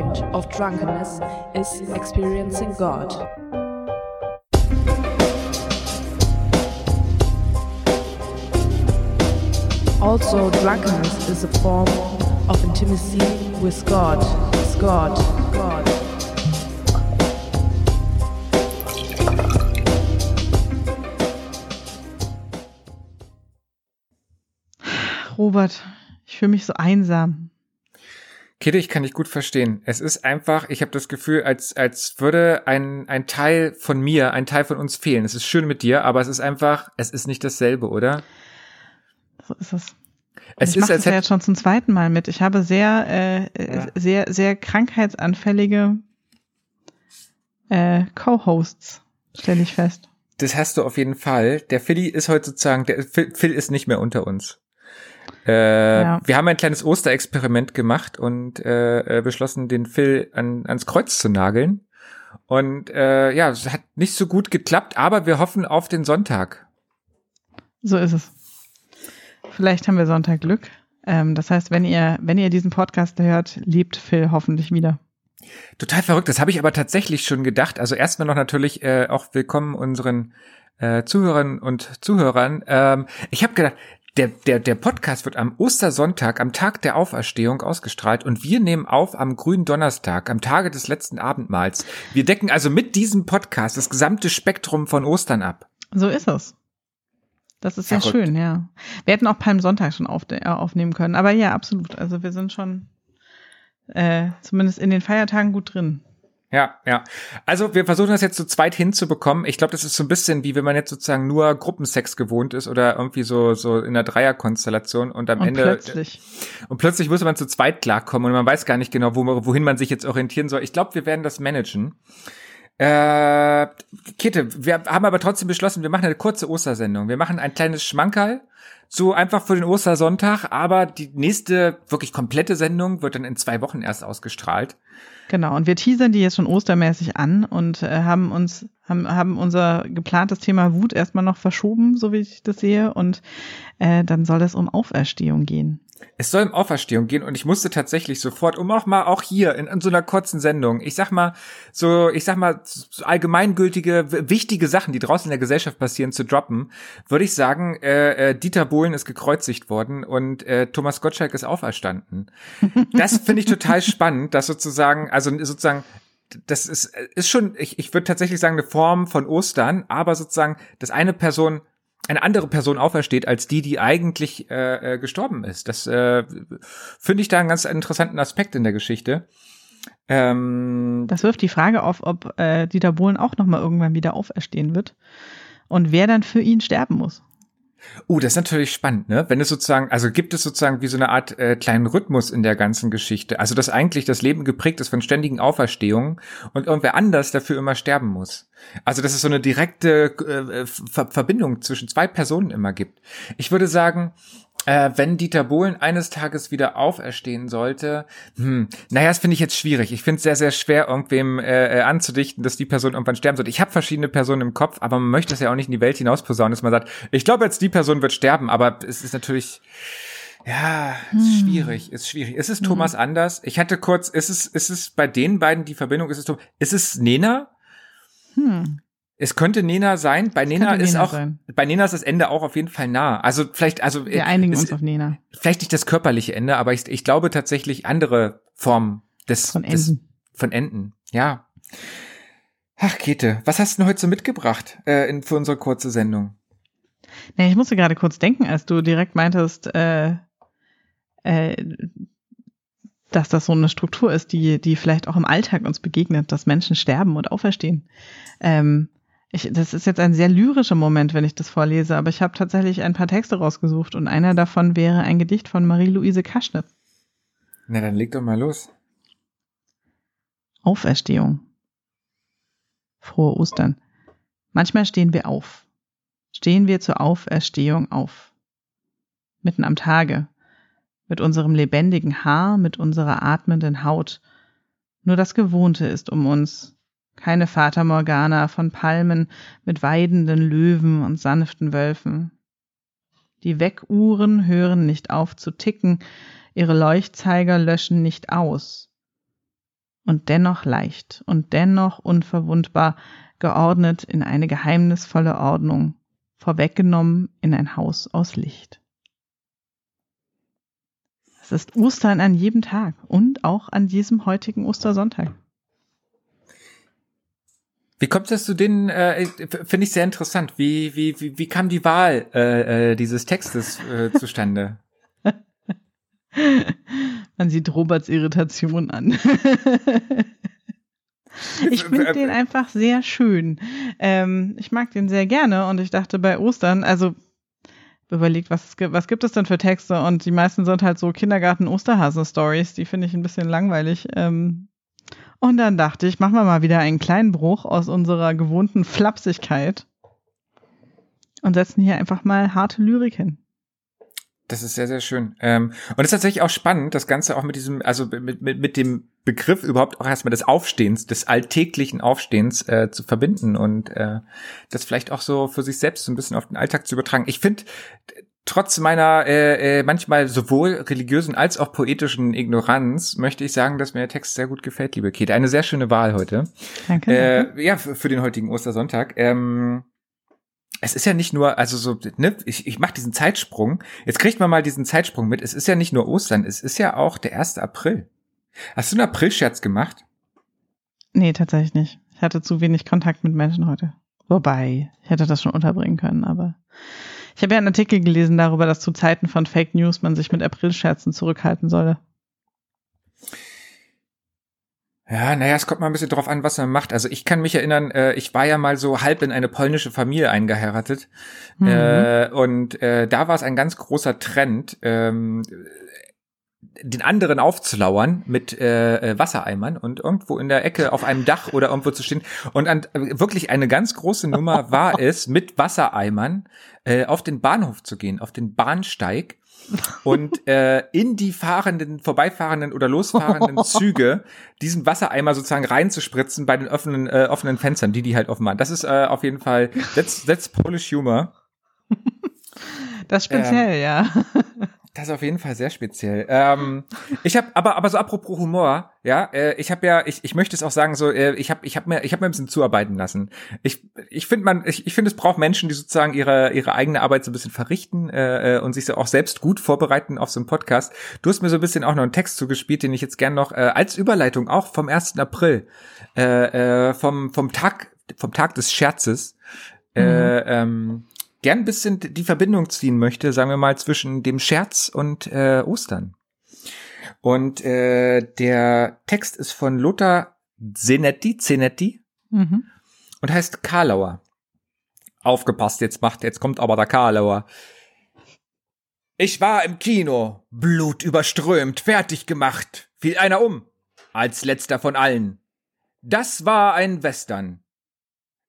point of drunkenness is experiencing God. Also, drunkenness is a form of intimacy with God. With God. God. Robert, ich fühle mich so einsam. Kitty, ich kann dich gut verstehen. Es ist einfach, ich habe das Gefühl, als, als würde ein, ein Teil von mir, ein Teil von uns fehlen. Es ist schön mit dir, aber es ist einfach, es ist nicht dasselbe, oder? So ist es. Es ich mache das ja jetzt schon zum zweiten Mal mit. Ich habe sehr, äh, Ja. sehr, sehr krankheitsanfällige äh, Co-Hosts, stelle ich fest. das hast du auf jeden Fall. Der Philly ist heute sozusagen, der Phil, Phil ist nicht mehr unter uns. Äh, Ja. Wir haben ein kleines Osterexperiment gemacht und äh, äh, beschlossen, den Phil an, ans Kreuz zu nageln. Und äh, ja, es hat nicht so gut geklappt, aber wir hoffen auf den Sonntag. So ist es. Vielleicht haben wir Sonntag Glück. Ähm, das heißt, wenn ihr, wenn ihr diesen Podcast hört, lebt Phil hoffentlich wieder. Total verrückt, das habe ich aber tatsächlich schon gedacht. Also erstmal noch natürlich äh, auch willkommen unseren äh, Zuhörern und Zuhörern. Ähm, ich habe gedacht, der, der, der Podcast wird am Ostersonntag, am Tag der Auferstehung ausgestrahlt und wir nehmen auf am grünen Donnerstag, am Tage des letzten Abendmahls. Wir decken also mit diesem Podcast das gesamte Spektrum von Ostern ab. So ist es. Das ist sehr Verrückt. schön, ja. Wir hätten auch Palmsonntag schon auf, äh, aufnehmen können. Aber ja, absolut. Also wir sind schon äh, zumindest in den Feiertagen gut drin. Ja, ja. Also wir versuchen das jetzt zu zweit hinzubekommen. Ich glaube, das ist so ein bisschen wie wenn man jetzt sozusagen nur Gruppensex gewohnt ist oder irgendwie so so in einer Dreierkonstellation und am Und Ende plötzlich. und plötzlich muss man zu zweit klarkommen und man weiß gar nicht genau, wo, wohin man sich jetzt orientieren soll. Ich glaube, wir werden das managen. Äh, Kitte, wir haben aber trotzdem beschlossen, wir machen eine kurze Ostersendung. Wir machen ein kleines Schmankerl, so einfach für den Ostersonntag, aber die nächste wirklich komplette Sendung wird dann in zwei Wochen erst ausgestrahlt. Genau. Und wir teasern die jetzt schon ostermäßig an und äh, haben uns, haben, haben unser geplantes Thema Wut erstmal noch verschoben, so wie ich das sehe. Und äh, dann soll es um Auferstehung gehen. Es soll um Auferstehung gehen und ich musste tatsächlich sofort, um auch mal auch hier in, in so einer kurzen Sendung, ich sag mal, so, ich sag mal, so allgemeingültige, wichtige Sachen, die draußen in der Gesellschaft passieren, zu droppen, würde ich sagen, äh, äh, Dieter Bohlen ist gekreuzigt worden und äh, Thomas Gottschalk ist auferstanden. Das finde ich total spannend, dass sozusagen, also sozusagen, das ist, ist schon, ich, ich würde tatsächlich sagen, eine Form von Ostern, aber sozusagen, dass eine Person eine andere Person aufersteht als die, die eigentlich äh, äh, gestorben ist. Das äh, finde ich da einen ganz interessanten Aspekt in der Geschichte. Ähm, Das wirft die Frage auf, ob äh, Dieter Bohlen auch nochmal irgendwann wieder auferstehen wird. Und wer dann für ihn sterben muss. Uh, das ist natürlich spannend, ne? Wenn es sozusagen, also gibt es sozusagen wie so eine Art äh, kleinen Rhythmus in der ganzen Geschichte. Also dass eigentlich das Leben geprägt ist von ständigen Auferstehungen und irgendwer anders dafür immer sterben muss. Also dass es so eine direkte äh, Ver Verbindung zwischen zwei Personen immer gibt. Ich würde sagen, äh, wenn Dieter Bohlen eines Tages wieder auferstehen sollte, hm, naja, das finde ich jetzt schwierig. Ich finde es sehr, sehr schwer, irgendwem äh, äh, anzudichten, dass die Person irgendwann sterben sollte. Ich habe verschiedene Personen im Kopf, aber man möchte es ja auch nicht in die Welt hinaus posaunen, dass man sagt, ich glaube jetzt, die Person wird sterben, aber es ist natürlich, ja, ist schwierig, ist schwierig. Ist es Thomas anders? Ich hatte kurz, ist es, ist es bei den beiden die Verbindung, ist es, Tom- ist es Nena? Hm. Es könnte Nena sein. Bei Nena ist Nena auch, sein. bei Nena ist das Ende auch auf jeden Fall nah. Also vielleicht, also Wir einigen es- uns auf Nena. vielleicht nicht das körperliche Ende, aber ich, ich glaube tatsächlich andere Formen des, Von des Enden. von Enden. Ja. Ach, Käthe, was hast du denn heute so mitgebracht äh, in, für unsere kurze Sendung? Ja, ich musste gerade kurz denken, als du direkt meintest, äh, äh, dass das so eine Struktur ist, die, die vielleicht auch im Alltag uns begegnet, dass Menschen sterben und auferstehen. Ähm, ich, das ist jetzt ein sehr lyrischer Moment, wenn ich das vorlese, aber ich habe tatsächlich ein paar Texte rausgesucht und einer davon wäre ein Gedicht von Marie-Louise Kaschnitz. Na, dann leg doch mal los. Auferstehung. Frohe Ostern. Manchmal stehen wir auf. Stehen wir zur Auferstehung auf. Mitten am Tage. Mit unserem lebendigen Haar, mit unserer atmenden Haut. Nur das Gewohnte ist um uns. Keine Fata Morgana von Palmen mit weidenden Löwen und sanften Wölfen. Die Weckuhren hören nicht auf zu ticken, ihre Leuchtzeiger löschen nicht aus. und dennoch leicht und dennoch unverwundbar, geordnet in eine geheimnisvolle Ordnung, vorweggenommen in ein Haus aus Licht. Es ist Ostern an jedem Tag und auch an diesem heutigen Ostersonntag. Wie kommt es zu den, äh, finde ich sehr interessant. Wie, wie, wie, wie kam die Wahl äh, äh, dieses Textes äh, zustande? Man sieht Roberts Irritation an. ich finde den einfach sehr schön. Ähm, ich mag den sehr gerne und ich dachte bei Ostern, also überlegt, was, was gibt es denn für Texte? Und die meisten sind halt so Kindergarten-Osterhasen-Stories, die finde ich ein bisschen langweilig. Ähm, und dann dachte ich, machen wir mal wieder einen kleinen Bruch aus unserer gewohnten Flapsigkeit und setzen hier einfach mal harte Lyrik hin. Das ist sehr, sehr schön. Ähm, und es ist tatsächlich auch spannend, das Ganze auch mit diesem, also mit, mit, mit dem Begriff überhaupt auch erstmal des Aufstehens, des alltäglichen Aufstehens äh, zu verbinden und äh, das vielleicht auch so für sich selbst so ein bisschen auf den Alltag zu übertragen. Ich finde, trotz meiner äh, äh, manchmal sowohl religiösen als auch poetischen Ignoranz möchte ich sagen, dass mir der Text sehr gut gefällt, liebe Kate. Eine sehr schöne Wahl heute. Danke. Äh, ja, für, für den heutigen Ostersonntag. Ähm, es ist ja nicht nur, also so, ne, ich, ich mache diesen Zeitsprung. Jetzt kriegt man mal diesen Zeitsprung mit. Es ist ja nicht nur Ostern, es ist ja auch der 1. April. Hast du einen April-Scherz gemacht? Nee, tatsächlich nicht. Ich hatte zu wenig Kontakt mit Menschen heute. Wobei, ich hätte das schon unterbringen können, aber ich habe ja einen Artikel gelesen darüber, dass zu Zeiten von Fake News man sich mit April-Scherzen zurückhalten solle. Ja, naja, es kommt mal ein bisschen drauf an, was man macht. Also ich kann mich erinnern, äh, ich war ja mal so halb in eine polnische Familie eingeheiratet. Mhm. Äh, und äh, da war es ein ganz großer Trend, ähm, den anderen aufzulauern mit äh, äh, Wassereimern und irgendwo in der Ecke auf einem Dach oder irgendwo zu stehen. Und an, wirklich eine ganz große Nummer war es, mit Wassereimern äh, auf den Bahnhof zu gehen, auf den Bahnsteig und äh, in die fahrenden, vorbeifahrenden oder losfahrenden Züge diesen Wassereimer sozusagen reinzuspritzen bei den offenen, äh, offenen Fenstern, die die halt offen waren. Das ist äh, auf jeden Fall, that's, that's Polish Humor. Das speziell, ähm, ja. Das ist auf jeden Fall sehr speziell. Ähm, ich habe aber aber so apropos Humor, ja, äh, ich habe ja ich, ich möchte es auch sagen so äh, ich habe ich habe mir ich habe mir ein bisschen zuarbeiten lassen. Ich ich finde man ich, ich finde es braucht Menschen, die sozusagen ihre ihre eigene Arbeit so ein bisschen verrichten äh, äh, und sich so auch selbst gut vorbereiten auf so einen Podcast. Du hast mir so ein bisschen auch noch einen Text zugespielt, den ich jetzt gern noch äh, als Überleitung auch vom 1. April äh, äh, vom vom Tag vom Tag des Scherzes äh, mhm. ähm, gern ein bisschen die Verbindung ziehen möchte, sagen wir mal, zwischen dem Scherz und äh, Ostern. Und äh, der Text ist von Lothar Zenetti, Zenetti mhm. und heißt Karlauer. Aufgepasst, jetzt macht, jetzt kommt aber der Karlauer. Ich war im Kino, blutüberströmt, fertig gemacht, fiel einer um, als letzter von allen. Das war ein Western.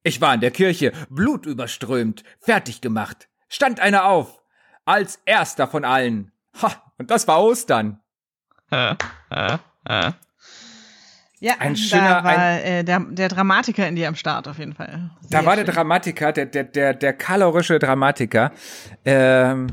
Ich war in der Kirche, blutüberströmt, fertig gemacht. Stand einer auf, als erster von allen. Ha, und das war Ostern. ja, ein schöner, da war ein, äh, der, der Dramatiker in dir am Start auf jeden Fall. Sehr da war schön. der Dramatiker, der, der, der, der kalorische Dramatiker. Ähm,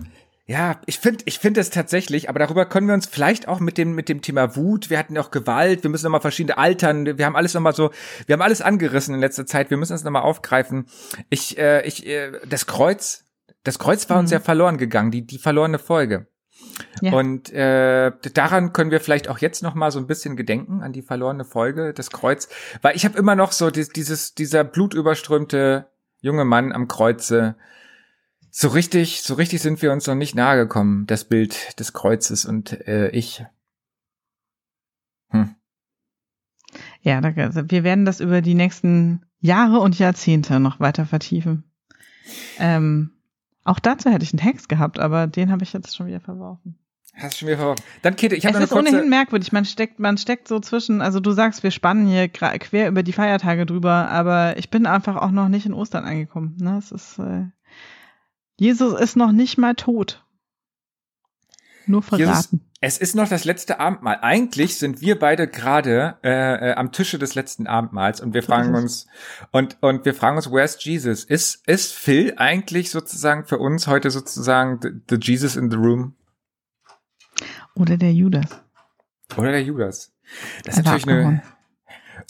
ja, ich finde, ich finde es tatsächlich, aber darüber können wir uns vielleicht auch mit dem mit dem Thema Wut. Wir hatten auch Gewalt. Wir müssen nochmal verschiedene Altern. Wir haben alles nochmal so, wir haben alles angerissen in letzter Zeit. Wir müssen es nochmal aufgreifen. Ich, äh, ich, äh, das Kreuz, das Kreuz war mhm. uns ja verloren gegangen. Die die verlorene Folge. Ja. Und äh, daran können wir vielleicht auch jetzt noch mal so ein bisschen gedenken an die verlorene Folge des Kreuz, weil ich habe immer noch so dieses dieser blutüberströmte junge Mann am Kreuze so richtig, so richtig sind wir uns noch nicht nahe gekommen, das Bild des Kreuzes und äh, ich. Hm. Ja, also wir werden das über die nächsten Jahre und Jahrzehnte noch weiter vertiefen. Ähm, auch dazu hätte ich einen Text gehabt, aber den habe ich jetzt schon wieder verworfen. Hast du schon wieder verworfen? Dann Kete, ich habe Es ist kurze... ohnehin merkwürdig. Man steckt, man steckt so zwischen. Also du sagst, wir spannen hier quer über die Feiertage drüber, aber ich bin einfach auch noch nicht in Ostern angekommen. Ne, es ist äh, Jesus ist noch nicht mal tot. Nur verraten. Jesus, es ist noch das letzte Abendmahl. Eigentlich sind wir beide gerade äh, äh, am Tische des letzten Abendmahls und wir fragen uns und und wir fragen uns, where's Jesus? Ist ist Phil eigentlich sozusagen für uns heute sozusagen the, the Jesus in the room? Oder der Judas. Oder der Judas. Das ist natürlich eine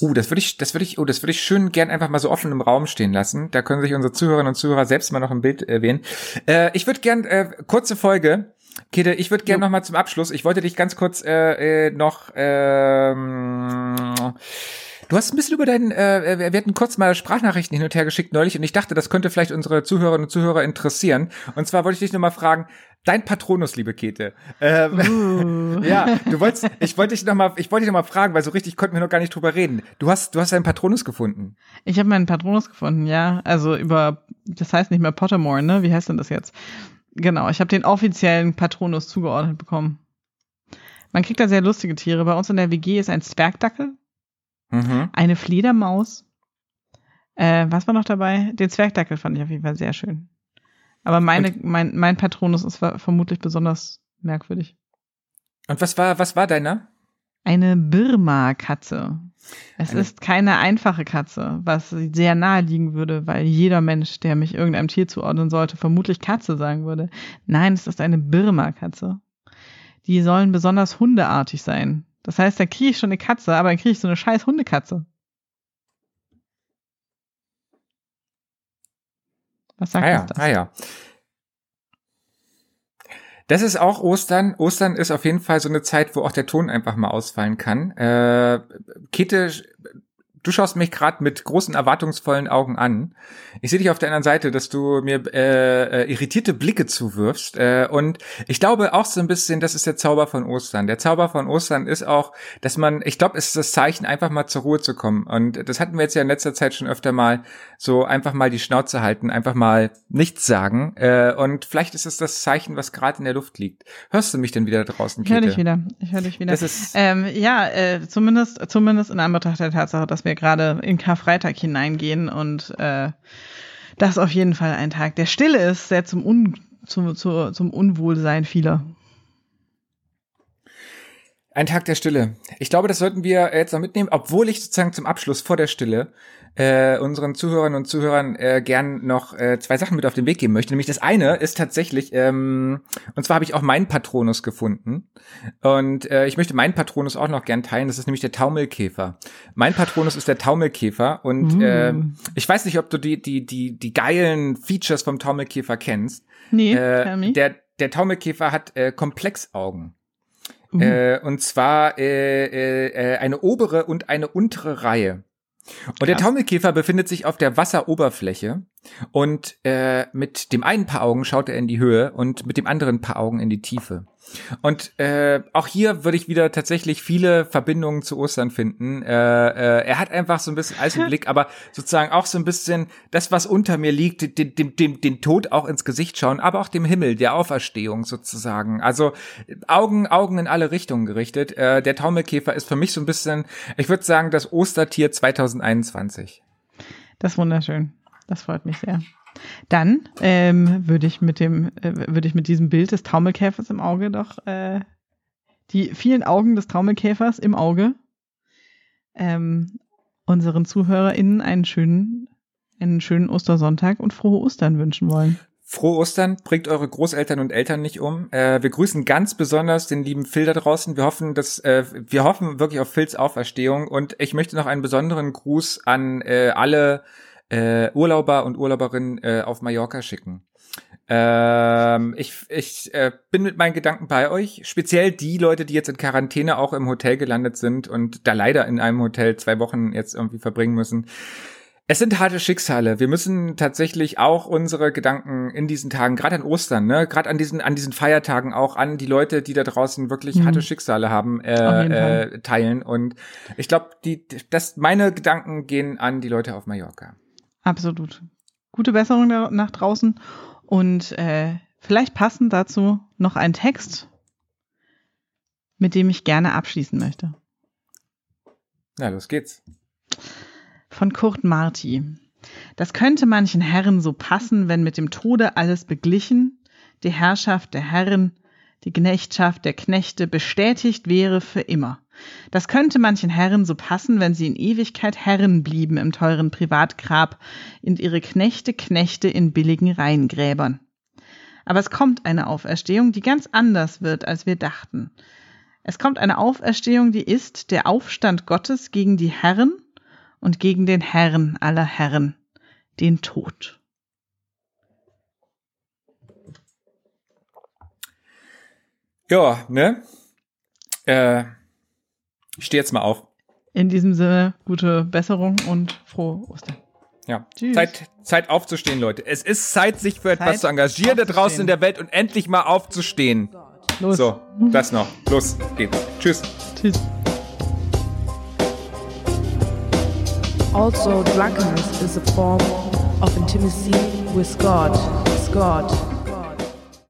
Uh, das würde ich, das würde ich, oh, das würde ich schön gern einfach mal so offen im Raum stehen lassen. Da können sich unsere Zuhörerinnen und Zuhörer selbst mal noch ein Bild erwähnen. Äh, ich würde gern, äh, kurze Folge. Kete, ich würde gern noch mal zum Abschluss. Ich wollte dich ganz kurz äh, äh, noch ähm, Du hast ein bisschen über deinen, äh, wir hatten kurz mal Sprachnachrichten hin und her geschickt neulich und ich dachte, das könnte vielleicht unsere Zuhörerinnen und Zuhörer interessieren. Und zwar wollte ich dich nur mal fragen, dein Patronus, liebe Kete. Ähm, uh. ja, du wolltest, ich wollte dich noch mal, ich wollte dich noch mal fragen, weil so richtig konnten wir noch gar nicht drüber reden. Du hast, du hast deinen Patronus gefunden. Ich habe meinen Patronus gefunden, ja. Also über, das heißt nicht mehr Pottermore, ne? Wie heißt denn das jetzt? Genau, ich habe den offiziellen Patronus zugeordnet bekommen. Man kriegt da sehr lustige Tiere. Bei uns in der WG ist ein Zwergdackel. Mhm. Eine Fledermaus. Äh, was war noch dabei? Den Zwergdackel fand ich auf jeden Fall sehr schön. Aber meine, mein, mein Patronus ist vermutlich besonders merkwürdig. Und was war, was war deiner? Eine Birma-Katze. Es Eine ist keine einfache Katze, was sehr nahe liegen würde, weil jeder Mensch, der mich irgendeinem Tier zuordnen sollte, vermutlich Katze sagen würde. Nein, es ist eine Birma-Katze. Die sollen besonders hundeartig sein. Das heißt, da kriege ich schon eine Katze, aber dann kriege ich so eine scheiß Hundekatze. Was sagt ah ja, das? Ah ja. Das ist auch Ostern. Ostern ist auf jeden Fall so eine Zeit, wo auch der Ton einfach mal ausfallen kann. Äh, Kete Du schaust mich gerade mit großen erwartungsvollen Augen an. Ich sehe dich auf der anderen Seite, dass du mir äh, äh, irritierte Blicke zuwirfst. Äh, und ich glaube auch so ein bisschen, das ist der Zauber von Ostern. Der Zauber von Ostern ist auch, dass man, ich glaube, es ist das Zeichen, einfach mal zur Ruhe zu kommen. Und das hatten wir jetzt ja in letzter Zeit schon öfter mal, so einfach mal die Schnauze halten, einfach mal nichts sagen. Äh, und vielleicht ist es das Zeichen, was gerade in der Luft liegt. Hörst du mich denn wieder draußen, Kete? Ich höre dich wieder. Ich höre dich wieder. Das ist ähm, ja, äh, zumindest, zumindest in Anbetracht der Tatsache, dass wir gerade in Karfreitag hineingehen und äh, das auf jeden Fall ein Tag der Stille ist, der zum, Un zum, zu, zum Unwohlsein vieler. Ein Tag der Stille. Ich glaube, das sollten wir jetzt noch mitnehmen, obwohl ich sozusagen zum Abschluss vor der Stille äh, unseren Zuhörerinnen und Zuhörern äh, gern noch äh, zwei Sachen mit auf den Weg geben möchte. Nämlich das eine ist tatsächlich, ähm, und zwar habe ich auch meinen Patronus gefunden. Und äh, ich möchte meinen Patronus auch noch gern teilen. Das ist nämlich der Taumelkäfer. Mein Patronus ist der Taumelkäfer. Und uh. äh, ich weiß nicht, ob du die, die, die, die geilen Features vom Taumelkäfer kennst. Nee, äh, der, der Taumelkäfer hat äh, Komplexaugen. Mhm. Äh, und zwar äh, äh, äh, eine obere und eine untere Reihe. Und der Taumelkäfer befindet sich auf der Wasseroberfläche und äh, mit dem einen Paar Augen schaut er in die Höhe und mit dem anderen Paar Augen in die Tiefe. Und äh, auch hier würde ich wieder tatsächlich viele Verbindungen zu Ostern finden. Äh, äh, er hat einfach so ein bisschen Eis im Blick, aber sozusagen auch so ein bisschen das, was unter mir liegt, den, dem, dem, den Tod auch ins Gesicht schauen, aber auch dem Himmel, der Auferstehung sozusagen. Also Augen, Augen in alle Richtungen gerichtet. Äh, der Taumelkäfer ist für mich so ein bisschen, ich würde sagen, das Ostertier 2021. Das ist wunderschön. Das freut mich sehr. Dann ähm, würde ich mit dem, äh, würde ich mit diesem Bild des Taumelkäfers im Auge doch äh, die vielen Augen des Taumelkäfers im Auge ähm, unseren ZuhörerInnen einen schönen, einen schönen Ostersonntag und frohe Ostern wünschen wollen. Frohe Ostern, bringt eure Großeltern und Eltern nicht um. Äh, wir grüßen ganz besonders den lieben Phil da draußen. Wir hoffen, dass äh, wir hoffen wirklich auf Phils Auferstehung und ich möchte noch einen besonderen Gruß an äh, alle äh, Urlauber und Urlauberinnen äh, auf Mallorca schicken. Ähm, ich ich äh, bin mit meinen Gedanken bei euch. Speziell die Leute, die jetzt in Quarantäne auch im Hotel gelandet sind und da leider in einem Hotel zwei Wochen jetzt irgendwie verbringen müssen. Es sind harte Schicksale. Wir müssen tatsächlich auch unsere Gedanken in diesen Tagen, gerade an Ostern, ne, gerade an diesen an diesen Feiertagen auch an die Leute, die da draußen wirklich mhm. harte Schicksale haben, äh, äh, teilen. Und ich glaube, die, das meine Gedanken gehen an die Leute auf Mallorca. Absolut. Gute Besserung nach draußen und äh, vielleicht passend dazu noch ein Text, mit dem ich gerne abschließen möchte. Na, los geht's. Von Kurt Marti. Das könnte manchen Herren so passen, wenn mit dem Tode alles beglichen, die Herrschaft der Herren, die Knechtschaft der Knechte bestätigt wäre für immer. Das könnte manchen Herren so passen, wenn sie in Ewigkeit Herren blieben im teuren Privatgrab und ihre Knechte Knechte in billigen Reihengräbern. Aber es kommt eine Auferstehung, die ganz anders wird, als wir dachten. Es kommt eine Auferstehung, die ist der Aufstand Gottes gegen die Herren und gegen den Herrn aller Herren, den Tod. Ja, ne? Äh, ich stehe jetzt mal auf. In diesem Sinne, gute Besserung und frohe Ostern. Ja. Tschüss. Zeit, Zeit aufzustehen, Leute. Es ist Zeit, sich für etwas Zeit zu engagieren da draußen in der Welt und endlich mal aufzustehen. Los. So, das noch. Los, geht's. Tschüss. Tschüss. Also, drunkenness is a form of intimacy with God. With God.